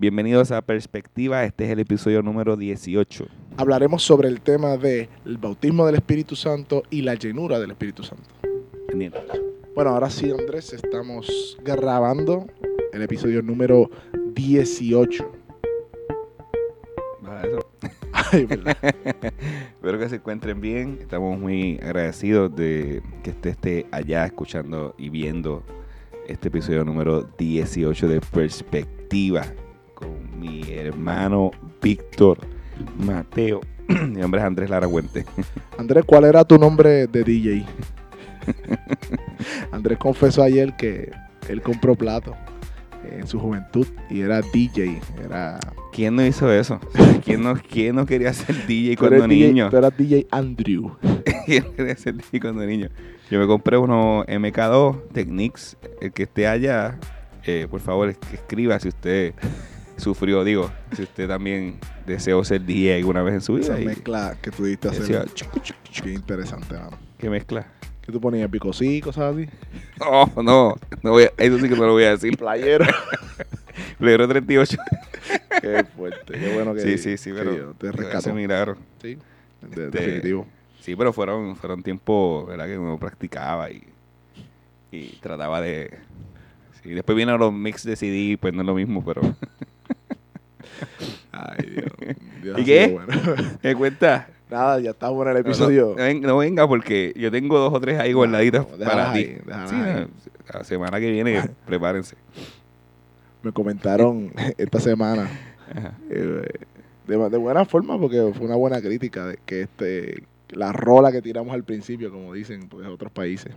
Bienvenidos a Perspectiva, este es el episodio número 18. Hablaremos sobre el tema del bautismo del Espíritu Santo y la llenura del Espíritu Santo. Pendiente. Bueno, ahora sí, Andrés, estamos grabando el episodio número 18. Baja eso. Ay, verdad. Espero que se encuentren bien. Estamos muy agradecidos de que usted esté allá escuchando y viendo este episodio número 18 de Perspectiva con mi hermano Víctor Mateo. Mi nombre es Andrés Laragüente. Andrés, ¿cuál era tu nombre de DJ? Andrés confesó ayer que él compró plato en su juventud y era DJ. Era ¿Quién no hizo eso? ¿Quién no, quién no quería ser DJ cuando DJ niño? Tú eras DJ Andrew. ¿Quién quería ser DJ cuando niño? Yo me compré unos MK2 Technics. El que esté allá, eh, por favor, es- escriba si usted sufrió, digo, si usted también deseó ser DJ alguna vez en su Esa vida. y- mezcla que pudiste y decía, hacer. Qué interesante, mano. ¿Qué mezcla? ¿Qué tú ponías? ¿Picosí, cosas así? No, no, no voy a- eso sí que no lo voy a decir. Playero. Playero 38. Qué fuerte. Qué bueno que Sí, sí, sí, que pero te rescató. milagro. Sí, de- Este, definitivo. Sí, pero fueron, fueron tiempos, ¿verdad? Que uno practicaba y, y trataba de... Sí, después vienen los mix de CD, pues no es lo mismo, pero... Ay, Dios. Dios ¿Y qué? bueno. ¿Me cuenta? Nada, ya estamos en el episodio. No, ven- no venga porque yo tengo dos o tres ahí no, déjalas para ti. Sí, la semana que viene, prepárense. Me comentaron esta semana Ajá. eh, de, de buena forma porque fue una buena crítica de que este la rola que tiramos al principio, como dicen pues, otros países,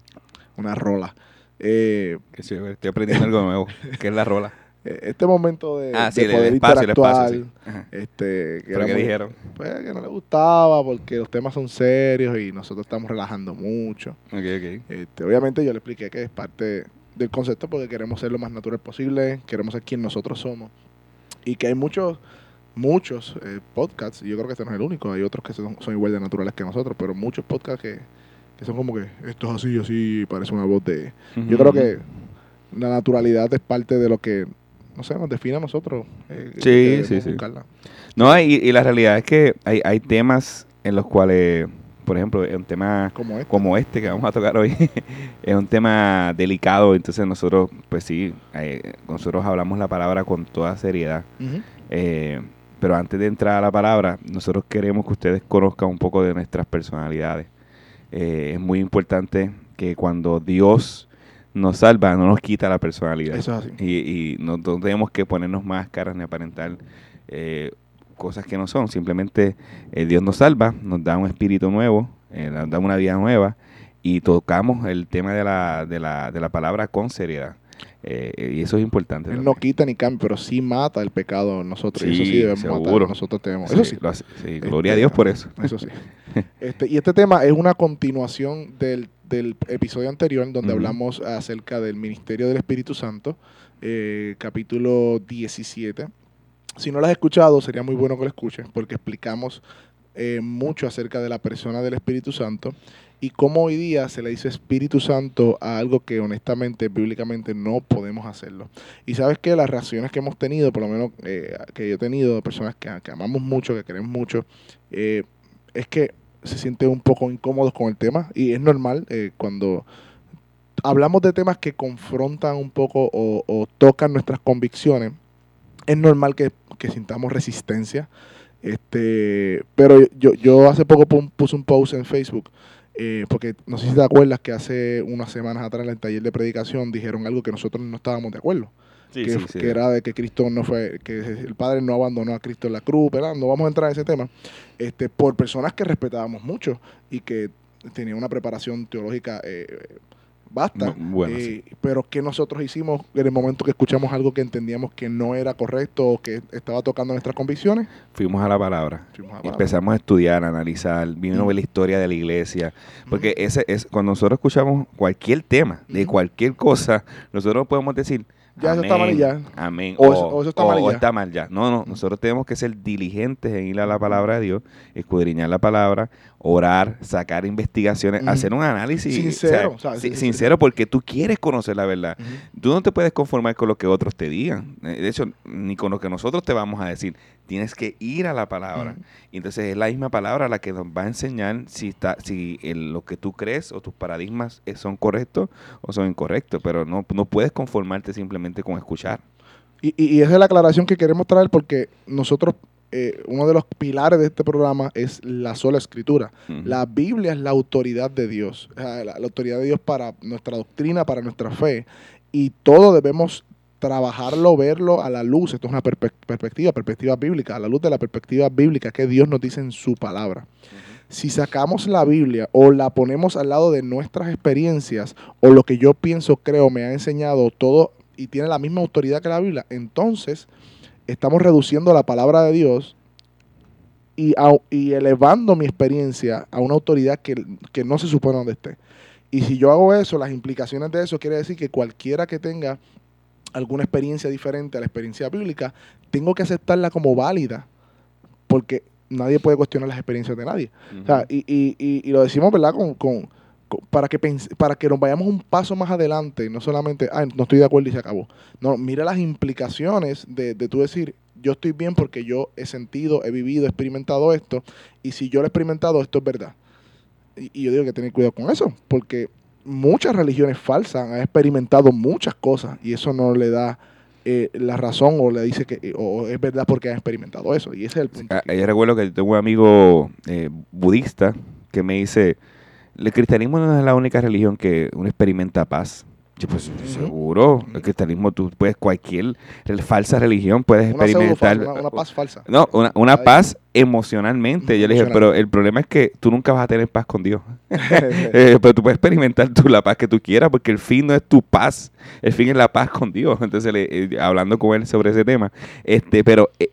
una rola. Eh, estoy aprendiendo algo nuevo, que es la rola. eh, este momento de, Ah, sí, de el, poder el espacio, el interactuar, espacio, sí. Ajá. este, que ¿Pero qué dijeron? pues, que no le gustaba porque los temas son serios y nosotros estamos relajando mucho. Ok, ok. Este, obviamente yo le expliqué que es parte del concepto porque queremos ser lo más natural posible, queremos ser quien nosotros somos. Y que hay muchos, muchos eh, podcasts, y yo creo que este no es el único, hay otros que son, son igual de naturales que nosotros, pero muchos podcasts que, que son como que esto es así, así, parece una voz de... Yo creo que la naturalidad es parte de lo que, no sé, nos define a nosotros. eh, Sí, sí, sí. buscarla. No, y, y la realidad es que hay, hay temas en los cuales, por ejemplo, un tema Como es. como este que vamos a tocar hoy es un tema delicado, entonces nosotros, pues sí, eh, nosotros hablamos la palabra con toda seriedad, eh, pero antes de entrar a la palabra, nosotros queremos que ustedes conozcan un poco de nuestras personalidades. Es muy importante que cuando Dios nos salva, no nos quita la personalidad. Eso es así. Y, y no, no tenemos que ponernos máscaras ni aparentar eh, cosas que no son. Simplemente eh, Dios nos salva, nos da un espíritu nuevo, eh, nos da una vida nueva y tocamos el tema de la, de la, de la palabra con seriedad. Eh, y eso es importante. Él no quita ni cambia, pero sí mata el pecado nosotros. y eso Sí, sí debemos seguro. matar. Nosotros tenemos. Eso sí. hace- sí, gloria a Este, Dios por eso. Eso sí. Este, y este tema es una continuación del, del episodio anterior donde Ujú. hablamos acerca del ministerio del Espíritu Santo, eh, capítulo 17. Si no lo has escuchado, sería muy bueno que lo escuches porque explicamos eh, mucho acerca de la persona del Espíritu Santo y cómo hoy día se le dice Espíritu Santo a algo que honestamente, bíblicamente, no podemos hacerlo. Y sabes que las reacciones que hemos tenido, por lo menos eh, que yo he tenido de personas que, que amamos mucho, que queremos mucho, eh, es que se sienten un poco incómodos con el tema y es normal eh, cuando hablamos de temas que confrontan un poco o, tocan nuestras convicciones, es normal que, que sintamos resistencia. Este, pero yo, yo hace poco puse un post en Facebook, eh, porque no sé si te acuerdas que hace unas semanas atrás en el taller de predicación dijeron algo que nosotros no estábamos de acuerdo Sí, que, sí, sí. que era de que Cristo no fue, que el Padre no abandonó a Cristo en la cruz, ¿verdad? No vamos a entrar en ese tema, este, por personas que respetábamos mucho y que tenían una preparación teológica eh, basta, No, bueno, eh, pero que nosotros hicimos en el momento que escuchamos algo que entendíamos que no era correcto o que estaba tocando nuestras convicciones, Fuimos a la palabra. fuimos a la Y palabra. empezamos a estudiar, a analizar, vimos Ujú. la historia de la iglesia. Porque ese es cuando nosotros escuchamos cualquier tema, de cualquier cosa, nosotros podemos decir, Ya eso está mal y ya. Amén. O eso- o eso está mal y o ya. está mal ya. No, no. Nosotros tenemos que ser diligentes en ir a la palabra de Dios, escudriñar la palabra, orar, sacar investigaciones, hacer un análisis. Sincero, o sea, sincero porque tú quieres conocer la verdad. Tú no te puedes conformar con lo que otros te digan. Eh, De hecho, ni con lo que nosotros te vamos a decir. Tienes que ir a la palabra. Y entonces es la misma palabra la que nos va a enseñar si está, si el- lo que tú crees o tus paradigmas eh, son correctos o son incorrectos. Pero no, no puedes conformarte simplemente con escuchar. Y, y- y esa es la aclaración que queremos traer porque nosotros, eh, uno de los pilares de este programa es la sola escritura. La Biblia es la autoridad de Dios, la, la autoridad de Dios para nuestra doctrina, para nuestra fe. Y todo debemos trabajarlo, verlo a la luz. Esto es una perspectiva, perspectiva bíblica, a la luz de la perspectiva bíblica que Dios nos dice en su palabra. Si sacamos la Biblia o la ponemos al lado de nuestras experiencias o lo que yo pienso, creo, me ha enseñado todo y tiene la misma autoridad que la Biblia, entonces estamos reduciendo la palabra de Dios y, y elevando mi experiencia a una autoridad que, que no se supone donde esté. Y si yo hago eso, las implicaciones de eso quiere decir que cualquiera que tenga alguna experiencia diferente a la experiencia bíblica, tengo que aceptarla como válida, porque nadie puede cuestionar las experiencias de nadie. O sea, y, y- y- y lo decimos, ¿verdad? Con, con- con- para, que para que nos vayamos un paso más adelante, no solamente, ah, no estoy de acuerdo y se acabó. No, mira las implicaciones de, de tú decir, yo estoy bien porque yo he sentido, he vivido, he experimentado esto, y si yo lo he experimentado, esto es verdad. Y, y yo digo que tener cuidado con eso, porque muchas religiones falsas han experimentado muchas cosas, y eso no le da eh, la razón o le dice que o es verdad porque han experimentado eso, y ese es el punto. Yo recuerdo que tengo un amigo eh, budista que me dice, el cristianismo no es la única religión que uno experimenta paz. Yo pues seguro, el cristianismo tú puedes cualquier falsa religión puedes Una, experimentar falsa, una, una paz falsa. no, una, una paz emocionalmente. Yo le dije, pero el problema es que tú nunca vas a tener paz con Dios. Eh, pero tú puedes experimentar tú la paz que tú quieras porque el fin no es tu paz, el fin es la paz con Dios. Entonces, le- eh, hablando con él sobre ese tema, este, pero eh,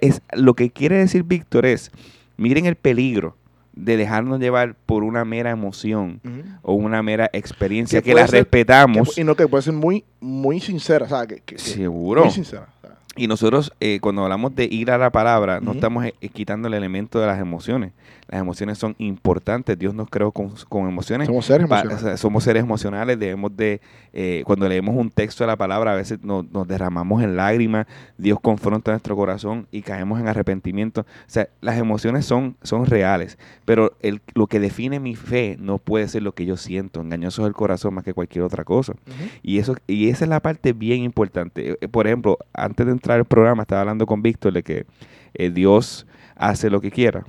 es, lo que quiere decir Víctor es, miren el peligro de dejarnos llevar por una mera emoción o una mera experiencia Que la ser- respetamos. Que- y no que puede ser muy, muy sincera, o sea, que, que- que- Seguro. muy sincera. Y nosotros, eh, cuando hablamos de ir a la palabra, no estamos eh, quitando el elemento de las emociones. Las emociones son importantes. Dios nos creó con, con emociones. Somos seres Pa- emocionales. o sea, somos seres emocionales. Debemos de, eh, cuando leemos un texto de la palabra, a veces nos, nos derramamos en lágrimas. Dios confronta nuestro corazón y caemos en arrepentimiento. O sea, las emociones son, son reales. Pero el, lo que define mi fe no puede ser lo que yo siento. Engañoso es el corazón más que cualquier otra cosa. Y eso y esa es la parte bien importante. Eh, Por ejemplo, antes de entrar al programa estaba hablando con Víctor de que eh, Dios hace lo que quiera,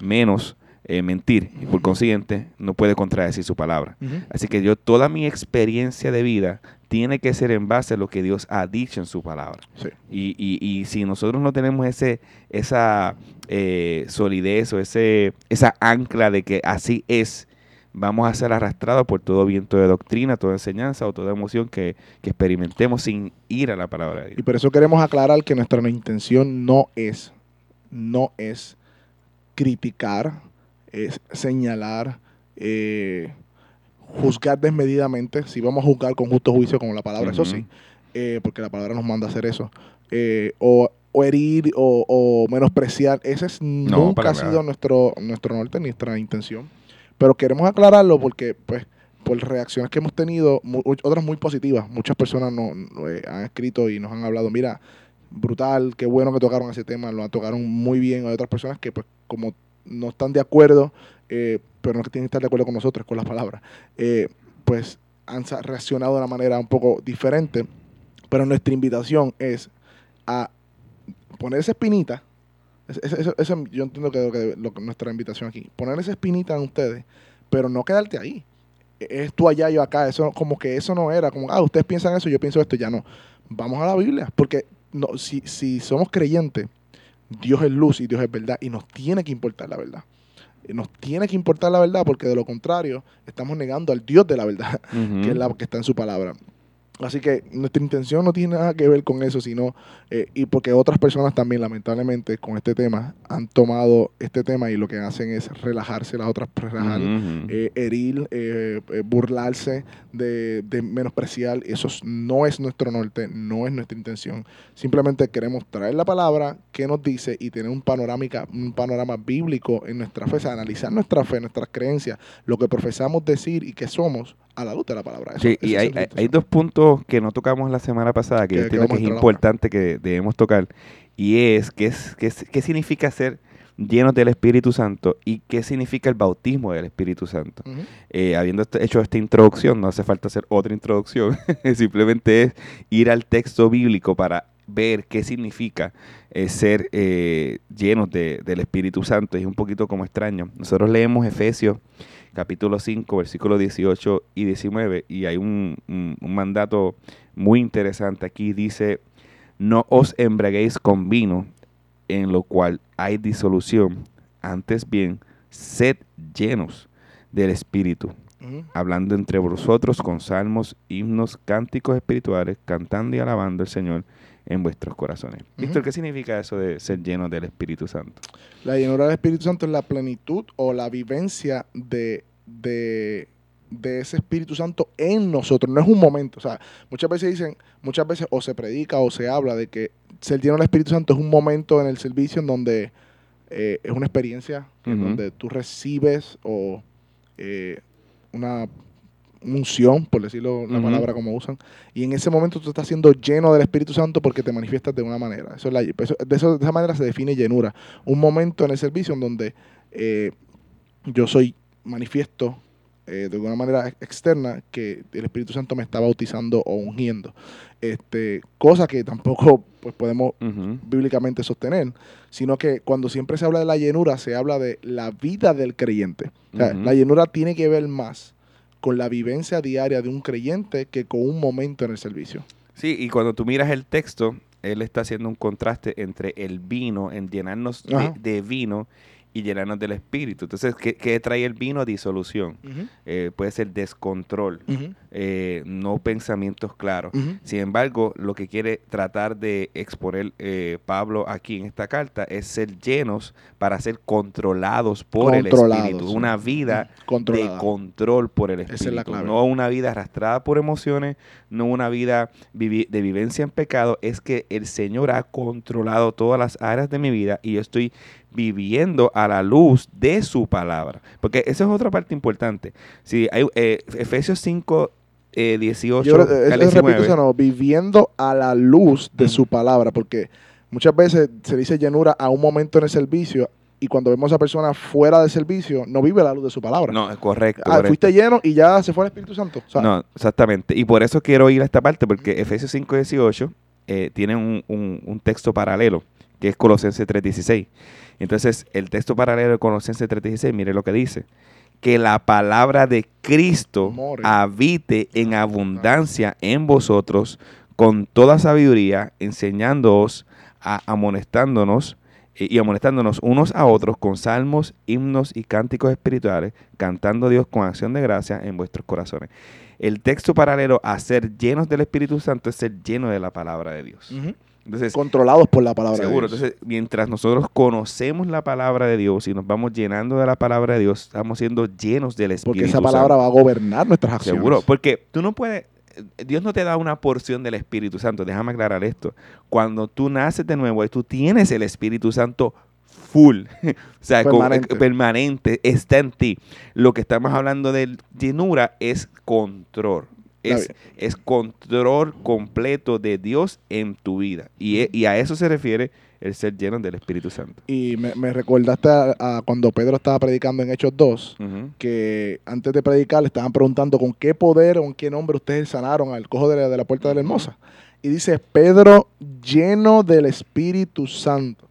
menos eh, mentir. Y por consiguiente, no puede contradecir su palabra. Así que yo, toda mi experiencia de vida tiene que ser en base a lo que Dios ha dicho en su palabra. Sí. Y, y, y si nosotros no tenemos ese, esa eh, solidez o ese, esa ancla de que así es, vamos a ser arrastrados por todo viento de doctrina, toda enseñanza o toda emoción que, que experimentemos sin ir a la palabra de Y Dios. por eso queremos aclarar que nuestra intención no es, no es criticar, es señalar, eh, juzgar desmedidamente. Si vamos a juzgar con justo juicio, como la palabra, eso sí, eh, porque la palabra nos manda a hacer eso. Eh, o, o herir o, o menospreciar. Ese es, nunca ha sido nuestro, nuestro norte, nuestra intención. Pero queremos aclararlo porque, pues, por reacciones que hemos tenido, otras muy positivas. Muchas personas no, eh, han escrito y nos han hablado, mira, brutal, qué bueno que tocaron ese tema, lo tocaron muy bien. Hay otras personas que, pues, como no están de acuerdo, eh, pero no tienen que estar de acuerdo con nosotros, con las palabras, eh, pues han reaccionado de una manera un poco diferente. Pero nuestra invitación es a poner esa espinita. Ese- ese- yo entiendo que, que lo que nuestra invitación aquí, poner esa espinita en ustedes, pero no quedarte ahí. Es tú allá, yo acá. Eso como que eso no era como, ah, ustedes piensan eso, yo pienso esto, ya no. Vamos a la Biblia, porque no, si, si somos creyentes, Dios es luz y Dios es verdad y nos tiene que importar la verdad. Nos tiene que importar la verdad porque de lo contrario estamos negando al Dios de la verdad, que es la que está en su palabra. Así que nuestra intención no tiene nada que ver con eso, sino, eh, y porque otras personas también, lamentablemente, con este tema, han tomado este tema y lo que hacen es relajarse, las otras relajar, Ujú. eh, herir, eh, eh, burlarse, de, de menospreciar. Eso es- no es nuestro norte, no es nuestra intención. Simplemente queremos traer la palabra que nos dice y tener un panorámica, un panorama bíblico en nuestra fe, o sea, analizar nuestra fe, nuestras creencias, lo que profesamos decir y que somos a la luz de la palabra. Eso- Sí, y hay, dos puntos que no tocamos la semana pasada que Que- yo entiendo que es importante que debemos tocar. Y es qué, es, qué, significa ser llenos del Espíritu Santo y qué significa el bautismo del Espíritu Santo. Eh, habiendo hecho esta introducción, no hace falta hacer otra introducción, simplemente es ir al texto bíblico para ver qué significa eh, ser eh, llenos de- del Espíritu Santo. Es un poquito como extraño. Nosotros leemos Efesios capítulo 5, versículos 18 y 19, y hay un, un- un mandato muy interesante aquí. Dice, no os embriaguéis con vino, en lo cual hay disolución, antes bien, sed llenos del Espíritu, hablando entre vosotros con salmos, himnos, cánticos espirituales, cantando y alabando al Señor en vuestros corazones. Víctor, ¿qué significa eso de ser llenos del Espíritu Santo? La llenura del Espíritu Santo es la plenitud o la vivencia de, de, de ese Espíritu Santo en nosotros. No es un momento. O sea, muchas veces dicen, muchas veces o se predica o se habla de que ser lleno del Espíritu Santo es un momento en el servicio en donde eh, es una experiencia en donde tú recibes o eh, una unción, por decirlo la palabra como usan, y en ese momento tú estás siendo lleno del Espíritu Santo porque te manifiestas de una manera. Eso es la- eso- de, eso- de esa manera se define llenura. Un momento en el servicio en donde eh, yo soy manifiesto eh, de alguna manera ex- externa que el Espíritu Santo me está bautizando o ungiendo. Este, cosa que tampoco pues, podemos bíblicamente sostener, sino que cuando siempre se habla de la llenura, se habla de la vida del creyente. O sea, Ujú. La llenura tiene que ver más con la vivencia diaria de un creyente que con un momento en el servicio. Sí, y cuando tú miras el texto, él está haciendo un contraste entre el vino, en llenarnos de, de vino y llenarnos del espíritu. Entonces, ¿qué, qué trae el vino? Disolución. Eh, puede ser descontrol, eh, no pensamientos claros. Sin embargo, lo que quiere tratar de exponer eh, Pablo aquí en esta carta es ser llenos para ser controlados por el Espíritu. Una vida de control por el Esa es Espíritu. la clave. No una vida arrastrada por emociones, no una vida vivi- de vivencia en pecado. Es que el Señor ha controlado todas las áreas de mi vida y yo estoy viviendo a la luz de su palabra. Porque esa es otra parte importante. Si hay, eh, Efesios 5, eh, 18 Yo al eso repito 19. eso, no, viviendo a la luz de su palabra, porque muchas veces se dice llenura a un momento en el servicio y cuando vemos a esa persona fuera del servicio no vive la luz de su palabra. No, es correcto. Ah, correcto. fuiste lleno y ya se fue el Espíritu Santo. O sea, No, exactamente. Y por eso quiero ir a esta parte, porque Efesios 5.18 eh, tiene un, un- un texto paralelo, que es Colosenses 3.16. Entonces, el texto paralelo de Colosenses 3.16, mire lo que dice. Que la palabra de Cristo More. habite en abundancia en vosotros con toda sabiduría, enseñándoos, a, amonestándonos eh, y amonestándonos unos a otros con salmos, himnos y cánticos espirituales, cantando a Dios con acción de gracia en vuestros corazones. El texto paralelo a ser llenos del Espíritu Santo es ser lleno de la palabra de Dios. ujú. Entonces, controlados por la palabra seguro, de Dios. entonces mientras nosotros conocemos la palabra de Dios y nos vamos llenando de la palabra de Dios, estamos siendo llenos del Espíritu porque esa palabra Santo. va a gobernar nuestras acciones. Seguro, porque tú no puedes, Dios no te da una porción del Espíritu Santo, déjame aclarar esto. Cuando tú naces de nuevo y tú tienes el Espíritu Santo full, o sea, con- eh, permanente, está en ti. Lo que estamos hablando de llenura es control. Es, control completo de Dios en tu vida. Y, e- y a eso se refiere el ser lleno del Espíritu Santo. Y me, me recordaste a, a cuando Pedro estaba predicando en Hechos 2, Ujú. que antes de predicar le estaban preguntando con qué poder o en qué nombre ustedes sanaron al cojo de la, de la puerta de la hermosa. Y dice, Pedro lleno del Espíritu Santo,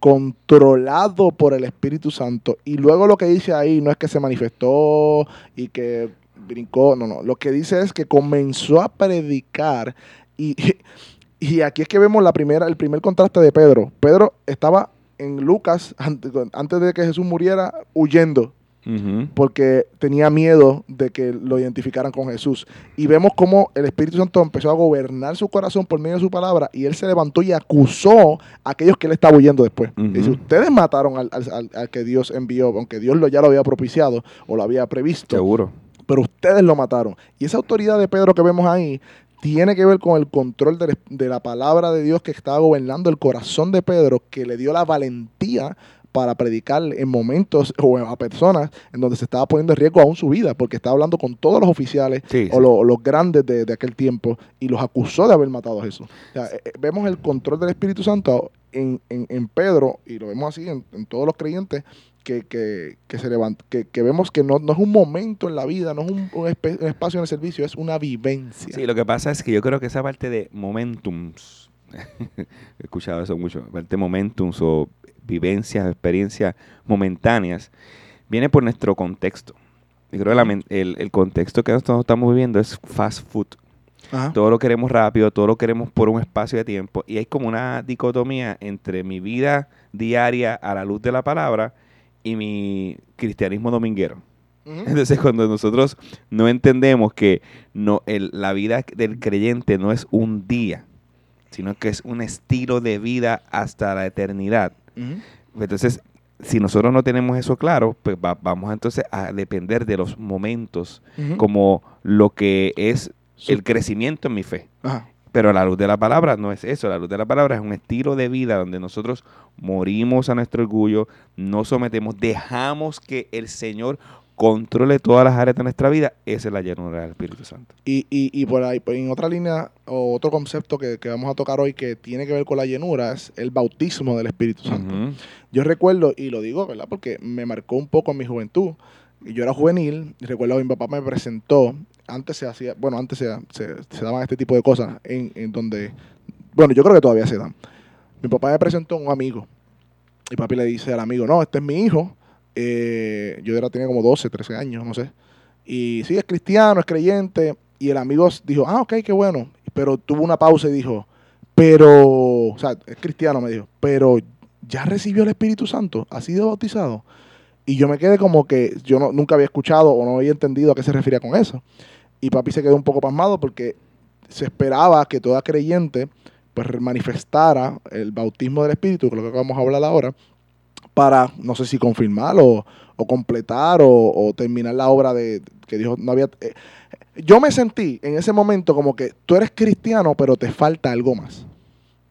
controlado por el Espíritu Santo. Y luego lo que dice ahí no es que se manifestó y que brincó, no, no. Lo que dice es que comenzó a predicar y, y aquí es que vemos la primera, el primer contraste de Pedro. Pedro estaba en Lucas, ante- antes de que Jesús muriera, huyendo. Porque tenía miedo de que lo identificaran con Jesús. Y vemos cómo el Espíritu Santo empezó a gobernar su corazón por medio de su palabra y él se levantó y acusó a aquellos que él estaba huyendo después. Ujú. Dice, ustedes mataron al, al- al- al que Dios envió, aunque Dios lo, ya lo había propiciado o lo había previsto, Seguro. Pero ustedes lo mataron. Y esa autoridad de Pedro que vemos ahí tiene que ver con el control de, de la palabra de Dios que estaba gobernando el corazón de Pedro, que le dio la valentía para predicar en momentos o a personas en donde se estaba poniendo en riesgo aún su vida, porque estaba hablando con todos los oficiales Sí, o lo- los grandes de, de aquel tiempo y los acusó de haber matado a Jesús. O sea, eh, eh, vemos el control del Espíritu Santo en, en- en Pedro y lo vemos así en, en todos los creyentes que, que, que se levant- que, que vemos que no, no es un momento en la vida, no es un, un espe- un espacio en el servicio, es una vivencia. Sí, lo que pasa es que yo creo que esa parte de momentums, he escuchado eso mucho, parte de momentums o vivencias, experiencias momentáneas, viene por nuestro contexto. Yo creo que la el, el contexto que nosotros estamos viviendo es fast food. Ajá. Todo lo queremos rápido, todo lo queremos por un espacio de tiempo. Y hay como una dicotomía entre mi vida diaria a la luz de la palabra y mi cristianismo dominguero. Entonces, cuando nosotros no entendemos que no, el- la vida del creyente no es un día, sino que es un estilo de vida hasta la eternidad. Entonces, si nosotros no tenemos eso claro, pues va- vamos entonces a depender de los momentos como lo que es el crecimiento en mi fe. Ajá. Pero la luz de la palabra no es eso. La luz de la palabra es un estilo de vida donde nosotros morimos a nuestro orgullo, nos sometemos, dejamos que el Señor controle todas las áreas de nuestra vida. Esa es la llenura del Espíritu Santo. Y, y, y por ahí, pues, en otra línea, o otro concepto que, que vamos a tocar hoy que tiene que ver con la llenura es el bautismo del Espíritu Santo. Ujú. Yo recuerdo, y lo digo, ¿verdad? Porque me marcó un poco en mi juventud. Yo era juvenil, y recuerdo que mi papá me presentó, antes se hacía, bueno, antes se, se- daban este tipo de cosas, en, en donde, bueno, yo creo que todavía se dan. Mi papá me presentó a un amigo, y papi le dice al amigo, no, este es mi hijo, eh, yo era, tenía como 12, 13 años, no sé, y sí, es cristiano, es creyente, y el amigo dijo, ah, ok, qué bueno, pero tuvo una pausa y dijo, pero, o sea, es cristiano, me dijo, pero ya recibió el Espíritu Santo, ha sido bautizado. Y yo me quedé como que yo nunca había escuchado o no había entendido a qué se refería con eso. Y papi se quedó un poco pasmado porque se esperaba que toda creyente pues manifestara el bautismo del Espíritu, que es lo que vamos a hablar ahora, para, no sé si confirmar o, completar o, o terminar la obra de que Dios no había... eh, yo me sentí en ese momento como que tú eres cristiano, pero te falta algo más.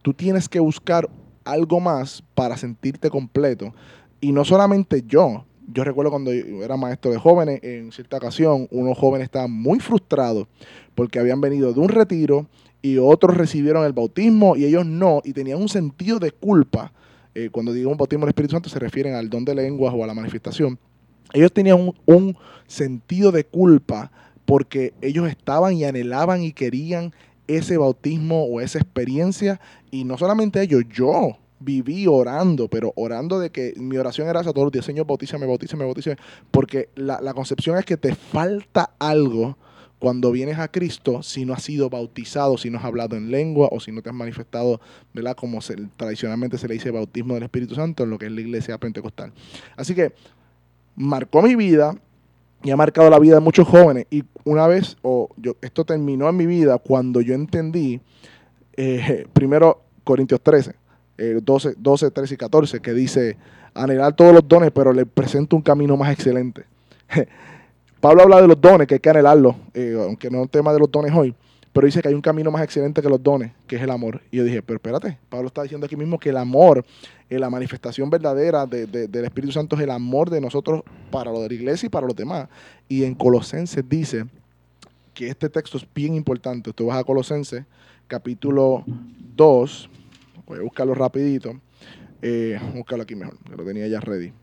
Tú tienes que buscar algo más para sentirte completo. Y no solamente yo. Yo recuerdo cuando yo era maestro de jóvenes, en cierta ocasión, unos jóvenes estaban muy frustrados porque habían venido de un retiro y otros recibieron el bautismo y ellos no, y tenían un sentido de culpa. Eh, cuando digo un bautismo del Espíritu Santo se refieren al don de lenguas o a la manifestación. Ellos tenían un, un sentido de culpa porque ellos estaban y anhelaban y querían ese bautismo o esa experiencia. Y no solamente ellos, yo viví orando, pero orando de que mi oración era esa todos los días, Señor, bautízame, bautízame, bautízame. Porque la, concepción es que te falta algo cuando vienes a Cristo si no has sido bautizado, si no has hablado en lengua o si no te has manifestado, ¿verdad? Como tradicionalmente se le dice bautismo del Espíritu Santo en lo que es la iglesia pentecostal. Así que marcó mi vida y ha marcado la vida de muchos jóvenes. Y una vez, o yo, esto terminó en mi vida cuando yo entendí, eh, primero Corintios 13, eh, 12, 12, 13 y 14, que dice, anhelar todos los dones, pero le presento un camino más excelente. Pablo habla de los dones, que hay que anhelarlos, eh, aunque no es un tema de los dones hoy, pero dice que hay un camino más excelente que los dones, que es el amor. Y yo dije, pero espérate, Pablo está diciendo aquí mismo que el amor, eh, la manifestación verdadera de- de- del Espíritu Santo es el amor de nosotros para lo de la iglesia y para los demás. Y en Colosenses dice que este texto es bien importante. Tú vas a Colosenses, capítulo 2, voy a buscarlo rapidito, eh, buscarlo aquí mejor, que lo tenía ya ready.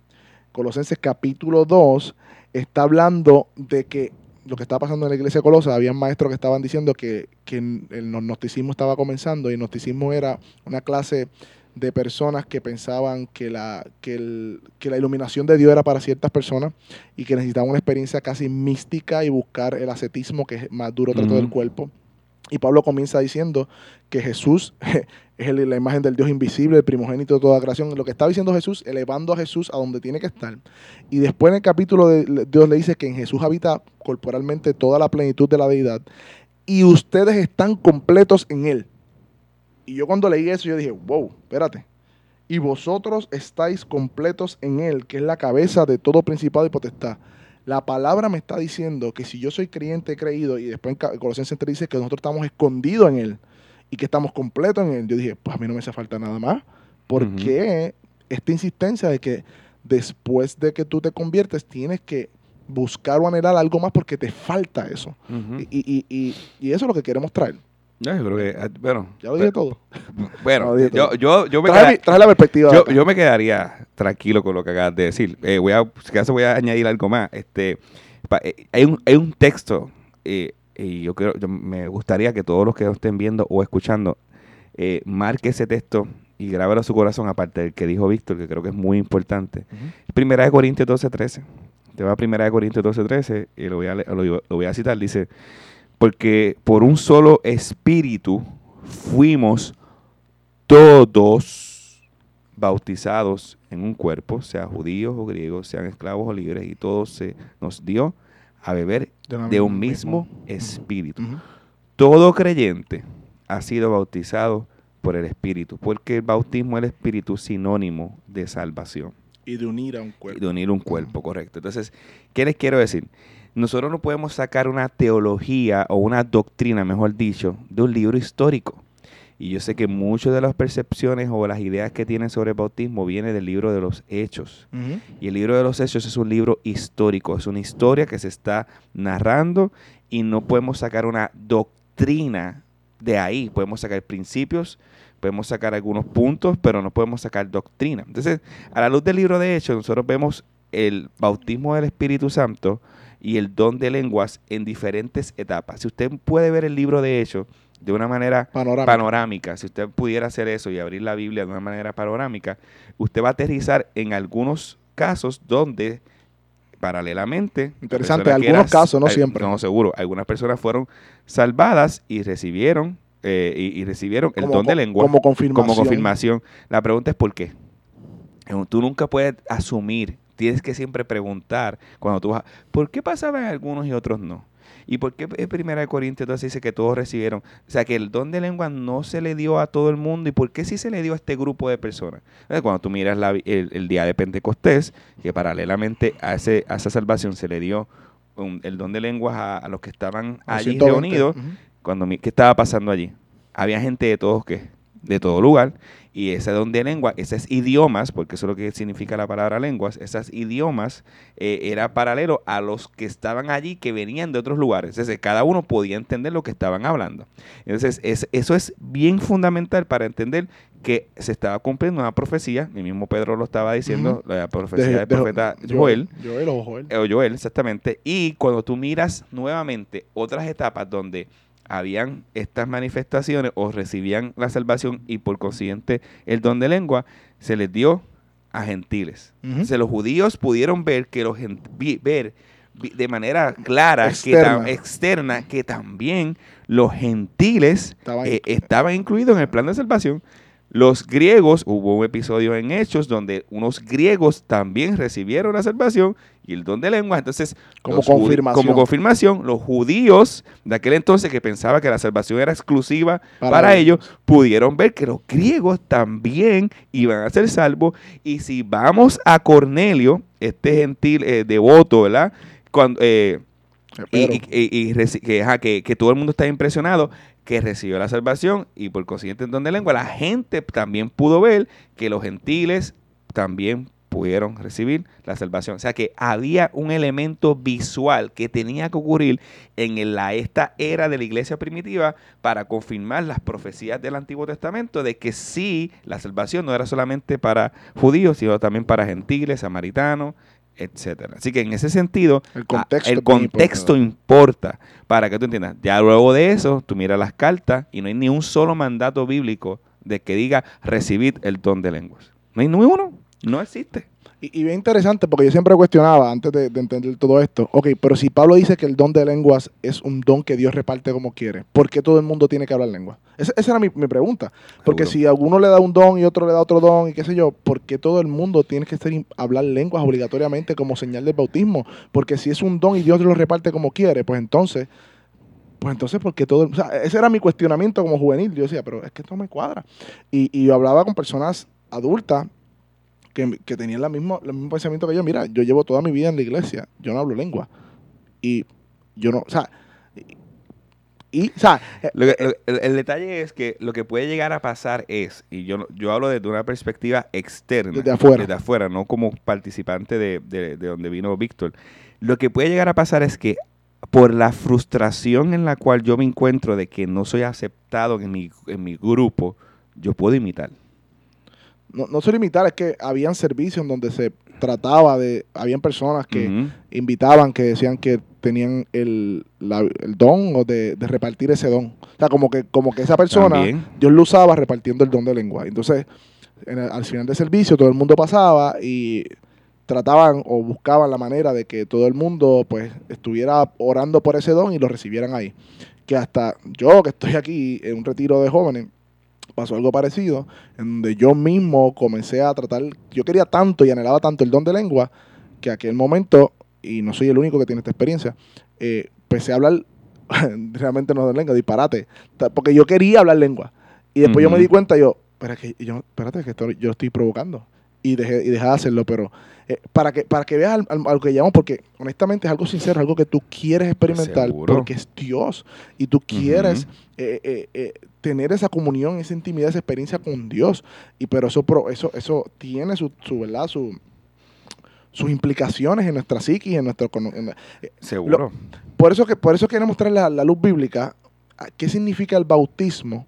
Colosenses capítulo 2 está hablando de que lo que estaba pasando en la iglesia de Colosa, había maestros que estaban diciendo que, que el gnosticismo estaba comenzando y el gnosticismo era una clase de personas que pensaban que la, que, el- que la iluminación de Dios era para ciertas personas y que necesitaban una experiencia casi mística y buscar el ascetismo, que es más duro trato del cuerpo. Y Pablo comienza diciendo que Jesús es la imagen del Dios invisible, el primogénito de toda creación. Lo que está diciendo Jesús, elevando a Jesús a donde tiene que estar. Y después en el capítulo de, Dios le dice que en Jesús habita corporalmente toda la plenitud de la deidad. Y ustedes están completos en Él. Y yo cuando leí eso, yo dije, wow, espérate. Y vosotros estáis completos en Él, que es la cabeza de todo principado y potestad. La palabra me está diciendo que si yo soy creyente, he creído, y después en Colosenses 3 dice que nosotros estamos escondidos en Él y que estamos completos en Él. Yo dije, pues a mí no me hace falta nada más. ¿Por Ujú. qué esta insistencia de que después de que tú te conviertes tienes que buscar o anhelar algo más porque te falta eso? Y, y- y- y eso es lo que queremos traer. No, yo creo que, ah, bueno, Ya lo dije todo. bueno, lo dije yo, todo. yo, yo me Trae, queda- mi- trae la perspectiva. yo, yo me quedaría tranquilo con lo que acabas de decir. Eh, voy a, si acaso voy a añadir algo más. Este, pa- eh, hay, un, hay un texto eh, y yo creo, yo me gustaría que todos los que estén viendo o escuchando eh, marque ese texto y grábalo a su corazón, aparte del que dijo Víctor, que creo que es muy importante. Ujú. Primera de Corintios 12, 13. Te va a Primera de Corintios 12, 13 y lo voy a, lo, lo voy a citar. Dice, porque por un solo espíritu fuimos todos bautizados en un cuerpo, sea judíos o griegos, sean esclavos o libres, y todo se nos dio a beber de un mismo espíritu. Todo creyente ha sido bautizado por el Espíritu, porque el bautismo del Espíritu es sinónimo de salvación Y de unir a un y cuerpo. de unir un cuerpo, correcto. Entonces, ¿qué les quiero decir? Nosotros no podemos sacar una teología o una doctrina, mejor dicho, de un libro histórico. Y yo sé que muchas de las percepciones o las ideas que tienen sobre el bautismo vienen del libro de los Hechos. Y el libro de los Hechos es un libro histórico, es una historia que se está narrando y no podemos sacar una doctrina de ahí. Podemos sacar principios, podemos sacar algunos puntos, pero no podemos sacar doctrina. Entonces, a la luz del libro de Hechos, nosotros vemos el bautismo del Espíritu Santo y el don de lenguas en diferentes etapas. Si usted puede ver el libro de Hechos de una manera Panorámica. panorámica, si usted pudiera hacer eso y abrir la Biblia de una manera panorámica, usted va a aterrizar en algunos casos donde paralelamente la Interesante, algunos casos, no siempre. No, seguro. Algunas personas fueron salvadas y recibieron eh, y, y recibieron el Como don de lengua Como confirmación. como confirmación. La pregunta es por qué. Eh, Tú nunca puedes asumir, tienes que siempre preguntar cuando tú vas, ¿por qué pasaban algunos y otros no? ¿Y por qué en Primera de Corintios entonces dice que todos recibieron? O sea, que el don de lengua no se le dio a todo el mundo. ¿Y por qué sí se le dio a este grupo de personas? Eh, Cuando tú miras la el, el día de Pentecostés, que paralelamente a, ese, a esa salvación se le dio un- el don de lenguas a, a los que estaban allí 120. reunidos, cuando mi- ¿qué estaba pasando allí? Había gente de todos que de todo lugar y ese don de lengua, esos idiomas, porque eso es lo que significa la palabra lenguas, esas idiomas eh, era paralelo a los que estaban allí que venían de otros lugares. Entonces, cada uno podía entender lo que estaban hablando. Entonces, es- eso es bien fundamental para entender que se estaba cumpliendo una profecía, el mismo Pedro lo estaba diciendo, la profecía De- del de- profeta Jo- Joel, Joel o Joel. eh, o Joel, exactamente. Y cuando tú miras nuevamente otras etapas donde habían estas manifestaciones o recibían la salvación y por consiguiente el don de lengua, se les dio a gentiles. Entonces los judíos pudieron ver que los ver de manera clara que Externa. tam- externa que también los gentiles Estaba eh, estaban incluidos en el plan de salvación. Los griegos, hubo un episodio en Hechos donde unos griegos también recibieron la salvación y el don de lengua. Entonces, Como confirmación. como confirmación, los judíos de aquel entonces que pensaban que la salvación era exclusiva Para para, ellos. pudieron ver que los griegos también iban a ser salvos. Y si vamos a Cornelio, este gentil eh, devoto, ¿verdad? Cuando, eh, y, Pedro. y- y- y reci- que, ajá, que, que todo el mundo está impresionado que recibió la salvación y por consiguiente en don de lengua la gente también pudo ver que los gentiles también pudieron recibir la salvación. O sea que había un elemento visual que tenía que ocurrir en la, esta era de la iglesia primitiva para confirmar las profecías del Antiguo Testamento de que sí, la salvación no era solamente para judíos, sino también para gentiles, samaritanos, etcétera. Así que en ese sentido, El contexto. el contexto importa para que tú entiendas. Ya luego de eso, tú miras las cartas y no hay ni un solo mandato bíblico de que diga recibid el don de lenguas. No hay ni uno. No existe. Y, y bien interesante, porque yo siempre cuestionaba antes de, de entender todo esto. Ok, pero si Pablo dice que el don de lenguas es un don que Dios reparte como quiere, ¿por qué todo el mundo tiene que hablar lengua? Esa, esa era mi, mi pregunta. Porque Seguro. si a uno le da un don y otro le da otro don y qué sé yo, ¿por qué todo el mundo tiene que estar, hablar lenguas obligatoriamente como señal del bautismo? Porque si es un don y Dios lo reparte como quiere, pues entonces, pues entonces, ¿por qué todo? el- O sea, ese era mi cuestionamiento como juvenil. Yo decía, pero es que esto no me cuadra. Y, y yo hablaba con personas adultas que, que tenían la el mismo pensamiento que yo. Mira, yo llevo toda mi vida en la iglesia, yo no hablo lengua. Y yo no, o sea, y, o sea, eh, Lo que- lo- el, el detalle es que lo que puede llegar a pasar es, y yo, yo hablo desde una perspectiva externa, Desde afuera. desde afuera, no como participante de, de- de donde vino Víctor. Lo que puede llegar a pasar es que por la frustración en la cual yo me encuentro de que no soy aceptado en mi, en mi grupo, yo puedo imitar. No, no solo imitar, es que habían servicios en donde se trataba de, habían personas que invitaban, que decían que tenían el, la- el don o de, de repartir ese don. O sea, como que, como que esa persona, También. Dios lo usaba repartiendo el don de lengua. Entonces, en el- al final del servicio, todo el mundo pasaba y trataban o buscaban la manera de que todo el mundo pues estuviera orando por ese don y lo recibieran ahí. Que hasta yo que estoy aquí en un retiro de jóvenes, pasó algo parecido, en donde yo mismo comencé a tratar, yo quería tanto y anhelaba tanto el don de lengua, que aquel momento, y no soy el único que tiene esta experiencia, eh, empecé a hablar realmente no de lengua, disparate, porque yo quería hablar lengua. Y después yo me di cuenta, yo, pero es que yo, espérate, que esto yo estoy provocando. Y dejé, y dejé de hacerlo, pero eh, para, que, para que veas al- al- a lo que llamamos, porque honestamente es algo sincero, algo que tú quieres experimentar, Seguro. porque es Dios. Y tú quieres eh, eh, eh, tener esa comunión, esa intimidad, esa experiencia con Dios. Y pero eso, pro- eso, eso tiene su, su verdad, su, sus implicaciones en nuestra psiquis, en nuestro en Seguro. por eso que por eso queremos mostrar la, la luz bíblica. a ¿Qué significa el bautismo?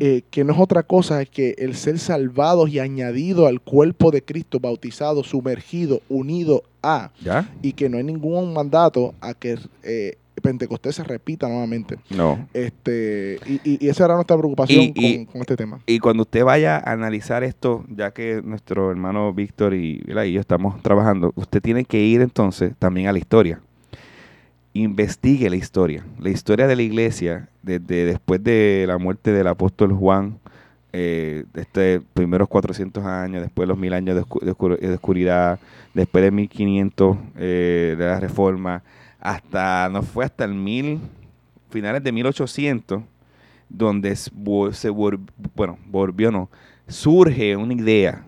Eh, que no es otra cosa que el ser salvados y añadido al cuerpo de Cristo, bautizado, sumergido, unido a, ¿Ya? y que no hay ningún mandato a que eh, Pentecostés se repita nuevamente. No. Este, y, y- y esa era nuestra preocupación Y- con, con este tema. Y cuando usted vaya a analizar esto, ya que nuestro hermano Víctor y, y yo estamos trabajando, usted tiene que ir entonces también a la historia. Investigue la historia. La historia de la iglesia, desde después de la muerte del apóstol Juan, eh, este primeros 400 años, después los mil años de, oscu- de oscur- de oscuridad, después de 1500 eh, de la reforma, hasta, no fue hasta el mil, finales de 1800, donde se bueno, volvió, no, surge una idea.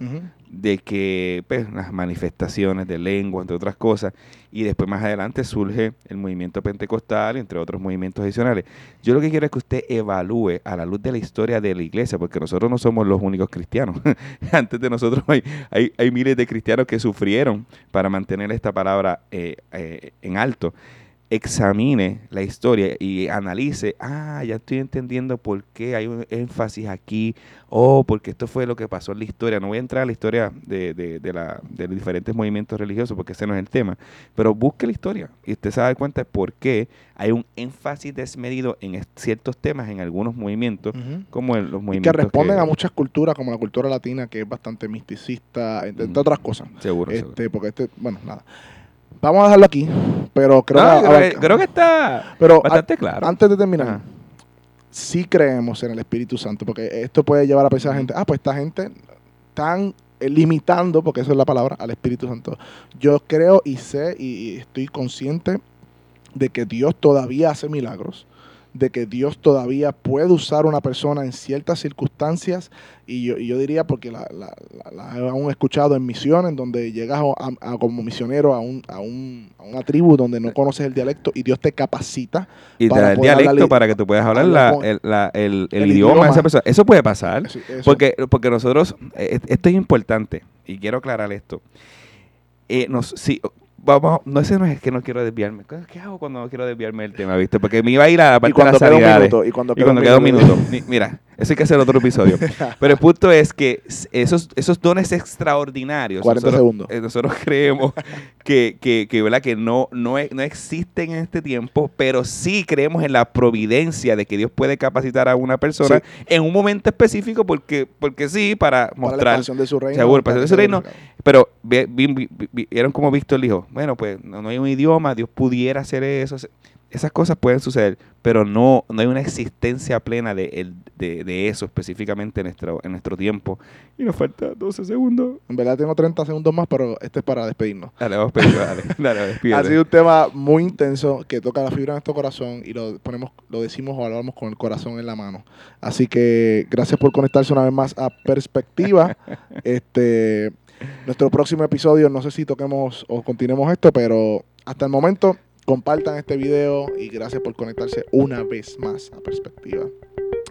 De que pues, las manifestaciones de lengua, entre otras cosas, y después más adelante surge el movimiento pentecostal, entre otros movimientos adicionales. Yo lo que quiero es que usted evalúe a la luz de la historia de la iglesia, porque nosotros no somos los únicos cristianos. Antes de nosotros hay, hay, hay miles de cristianos que sufrieron para mantener esta palabra eh, eh, en alto examine la historia y analice, ah, ya estoy entendiendo por qué hay un énfasis aquí, o porque esto fue lo que pasó en la historia. No voy a entrar a la historia de, de, de la, de los diferentes movimientos religiosos porque ese no es el tema, pero busque la historia y usted se va a dar cuenta de por qué hay un énfasis desmedido en ciertos temas en algunos movimientos, como en los Y movimientos que responden a muchas culturas, como la cultura latina, que es bastante misticista, entre, otras cosas. Seguro, seguro. Este, porque este, bueno, nada. Vamos a dejarlo aquí, pero creo, No, que, creo, que, abarca- creo que está pero a- bastante claro. antes de terminar, Ajá. sí creemos en el Espíritu Santo, porque esto puede llevar a pensar a la gente, ah, pues esta gente eh, limitando, porque eso es la palabra, al Espíritu Santo. Yo creo y sé y estoy consciente de que Dios todavía hace milagros, de que Dios todavía puede usar una persona en ciertas circunstancias, y yo, y yo diría, porque la, la, la- la he aún escuchado en misiones, donde llegas a- a- como misionero a, un, a, un, a una tribu donde no conoces el dialecto y Dios te capacita Y te da el dialecto para que tú puedas hablar el, el- el el idioma de esa persona. Eso puede pasar. Eso. Porque, porque nosotros, eh, esto es importante y quiero aclarar esto. Eh, nos, si, vamos, no ese no es que no quiero desviarme. ¿Qué- ¿Qué hago cuando no quiero desviarme del tema, viste? Porque me iba a ir a la Y parte de cuando las queda un minuto. Y cuando Y cuando queda un minuto. Mira, eso hay que hacer otro episodio. Pero el punto es que esos, esos dones extraordinarios, 40 nosotros, segundos. eh, nosotros creemos que, que, que, ¿verdad? que no, no, e- no existen en este tiempo, pero sí creemos en la providencia de que Dios puede capacitar a una persona en un momento específico porque, porque sí, para Para la mostrar expansión de su reino. Seguro, para de su reino. Pero vi- vi- vi- vi- vieron como Víctor dijo, bueno, pues no, hay un idioma, Dios pudiera hacer eso. Esas cosas pueden suceder, pero no, no hay una existencia plena de, el- de, de eso específicamente en nuestro, en nuestro tiempo. Y nos falta 12 segundos. En verdad tengo 30 segundos más, pero este es para despedirnos. Dale, vamos a pedir, dale, dale, despídete. Ha sido un tema muy intenso que toca la fibra de nuestro corazón y lo ponemos, lo decimos o hablamos con el corazón en la mano. Así que gracias por conectarse una vez más a Perspectiva. este nuestro próximo episodio, no sé si toquemos o continuemos esto, pero hasta el momento compartan este video y gracias por conectarse una vez más a Perspectiva.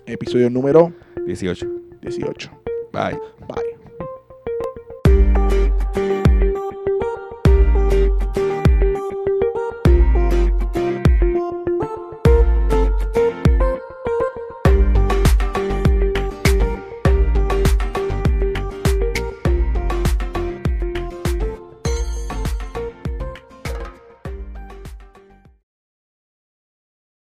Episodio número 18. 18. Bye. Bye.